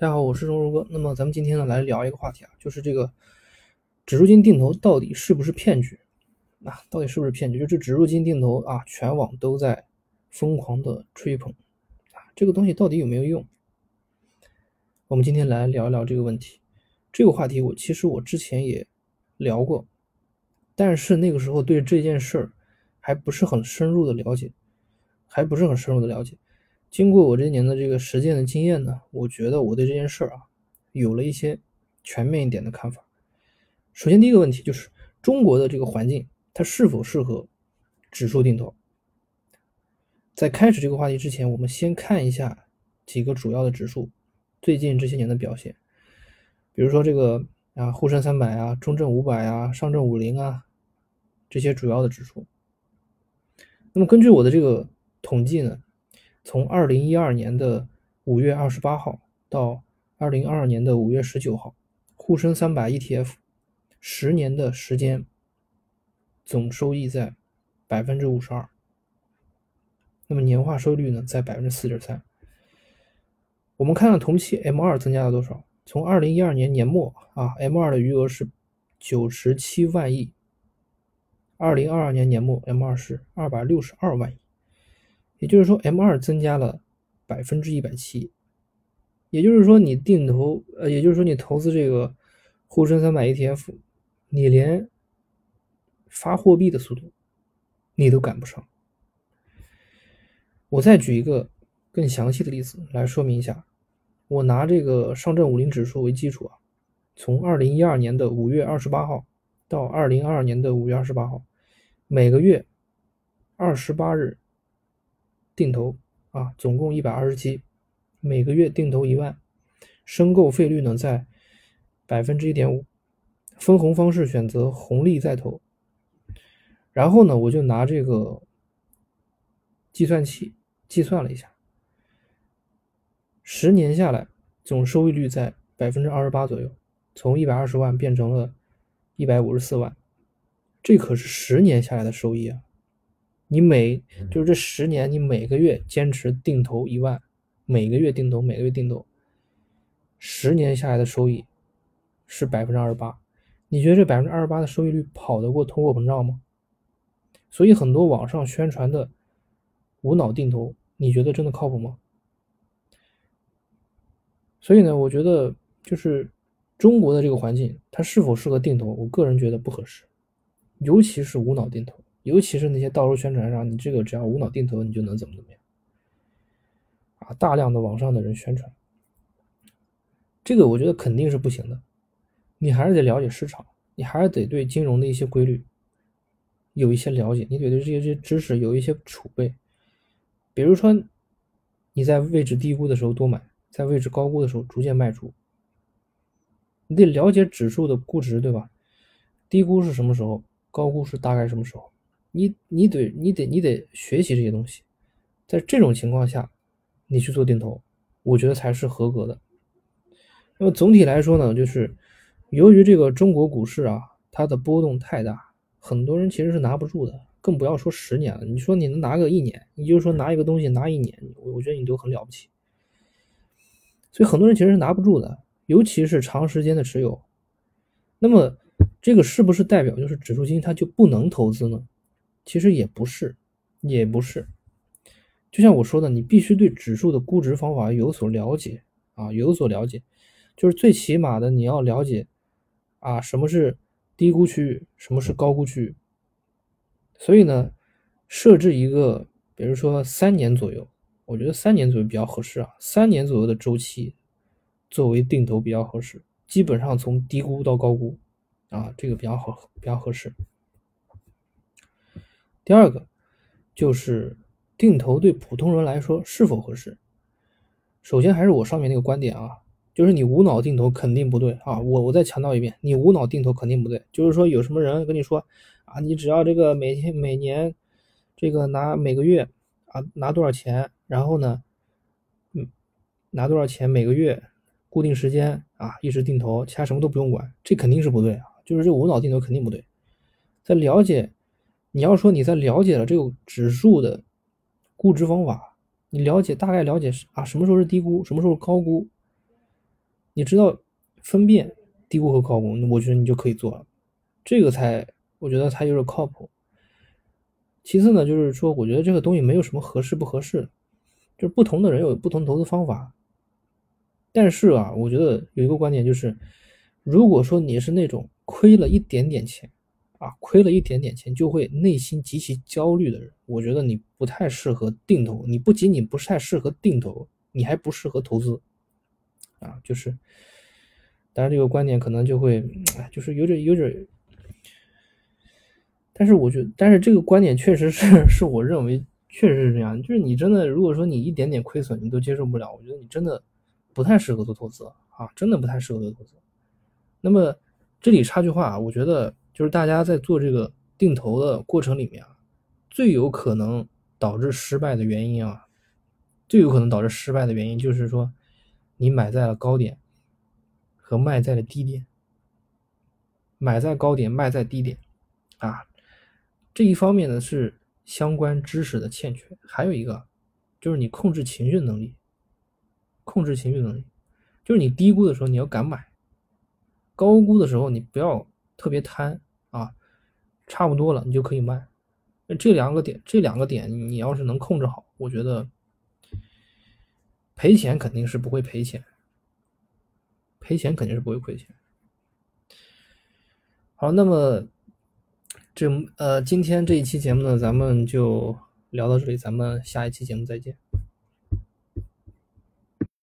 大家好，我是荣如哥。那么咱们今天呢来聊一个话题啊，就是这个指数金定投到底是不是骗局啊？到底是不是骗局？就这指数金定投啊，全网都在疯狂的吹捧啊，这个东西到底有没有用？我们今天来聊一聊这个问题。这个话题我其实我之前也聊过，但是那个时候对这件事儿还不是很深入的了解，还不是很深入的了解。经过我这些年的这个实践的经验呢，我觉得我对这件事儿啊，有了一些全面一点的看法。首先，第一个问题就是中国的这个环境，它是否适合指数定投？在开始这个话题之前，我们先看一下几个主要的指数最近这些年的表现，比如说这个啊沪深三百啊、中证五百啊、上证五零啊这些主要的指数。那么根据我的这个统计呢。从二零一二年的五月二十八号到二零二二年的五月十九号，沪深三百 ETF 十年的时间总收益在百分之五十二，那么年化收益率呢在百分之四点三。我们看看同期 M 二增加了多少？从二零一二年年末啊，M 二的余额是九十七万亿，二零二二年年末 M 二是二百六十二万亿。也就是说，M 二增加了百分之一百七，也就是说，你定投，呃，也就是说，你投资这个沪深三百 ETF，你连发货币的速度你都赶不上。我再举一个更详细的例子来说明一下，我拿这个上证五零指数为基础啊，从二零一二年的五月二十八号到二零二二年的五月二十八号，每个月二十八日。定投啊，总共一百二十七，每个月定投一万，申购费率呢在百分之一点五，分红方式选择红利再投，然后呢，我就拿这个计算器计算了一下，十年下来总收益率在百分之二十八左右，从一百二十万变成了一百五十四万，这可是十年下来的收益啊。你每就是这十年，你每个月坚持定投一万，每个月定投，每个月定投，十年下来的收益是百分之二十八。你觉得这百分之二十八的收益率跑得过通货膨胀吗？所以很多网上宣传的无脑定投，你觉得真的靠谱吗？所以呢，我觉得就是中国的这个环境，它是否适合定投？我个人觉得不合适，尤其是无脑定投。尤其是那些道路宣传上，你这个只要无脑定投，你就能怎么怎么样啊？大量的网上的人宣传，这个我觉得肯定是不行的。你还是得了解市场，你还是得对金融的一些规律有一些了解，你得对这些这些知识有一些储备。比如说，你在位置低估的时候多买，在位置高估的时候逐渐卖出。你得了解指数的估值，对吧？低估是什么时候？高估是大概什么时候？你你得你得你得学习这些东西，在这种情况下，你去做定投，我觉得才是合格的。那么总体来说呢，就是由于这个中国股市啊，它的波动太大，很多人其实是拿不住的，更不要说十年了。你说你能拿个一年，你就说拿一个东西拿一年，我我觉得你都很了不起。所以很多人其实是拿不住的，尤其是长时间的持有。那么这个是不是代表就是指数基金它就不能投资呢？其实也不是，也不是，就像我说的，你必须对指数的估值方法有所了解啊，有所了解，就是最起码的你要了解啊，什么是低估区域，什么是高估区域。所以呢，设置一个，比如说三年左右，我觉得三年左右比较合适啊，三年左右的周期作为定投比较合适，基本上从低估到高估啊，这个比较好，比较合适。第二个就是定投对普通人来说是否合适？首先还是我上面那个观点啊，就是你无脑定投肯定不对啊！我我再强调一遍，你无脑定投肯定不对。就是说有什么人跟你说啊，你只要这个每天每年这个拿每个月啊拿多少钱，然后呢，嗯，拿多少钱每个月固定时间啊一直定投，其他什么都不用管，这肯定是不对啊！就是这无脑定投肯定不对，在了解。你要说你在了解了这个指数的估值方法，你了解大概了解啊什么时候是低估，什么时候高估，你知道分辨低估和高估，我觉得你就可以做了，这个才我觉得才有点靠谱。其次呢，就是说我觉得这个东西没有什么合适不合适，就是不同的人有不同投资方法。但是啊，我觉得有一个观点就是，如果说你是那种亏了一点点钱，啊，亏了一点点钱就会内心极其焦虑的人，我觉得你不太适合定投。你不仅仅不太适合定投，你还不适合投资，啊，就是，当然这个观点可能就会，就是有点有点，但是我觉得，但是这个观点确实是是我认为确实是这样，就是你真的如果说你一点点亏损你都接受不了，我觉得你真的。不太适合做投资啊，真的不太适合做投资。那么这里插句话啊，我觉得就是大家在做这个定投的过程里面啊，最有可能导致失败的原因啊，最有可能导致失败的原因就是说，你买在了高点和卖在了低点，买在高点卖在低点啊，这一方面呢是相关知识的欠缺，还有一个就是你控制情绪能力。控制情绪能力，就是你低估的时候你要敢买，高估的时候你不要特别贪啊，差不多了你就可以卖。这两个点，这两个点你要是能控制好，我觉得赔钱肯定是不会赔钱，赔钱肯定是不会亏钱。好，那么这呃今天这一期节目呢，咱们就聊到这里，咱们下一期节目再见。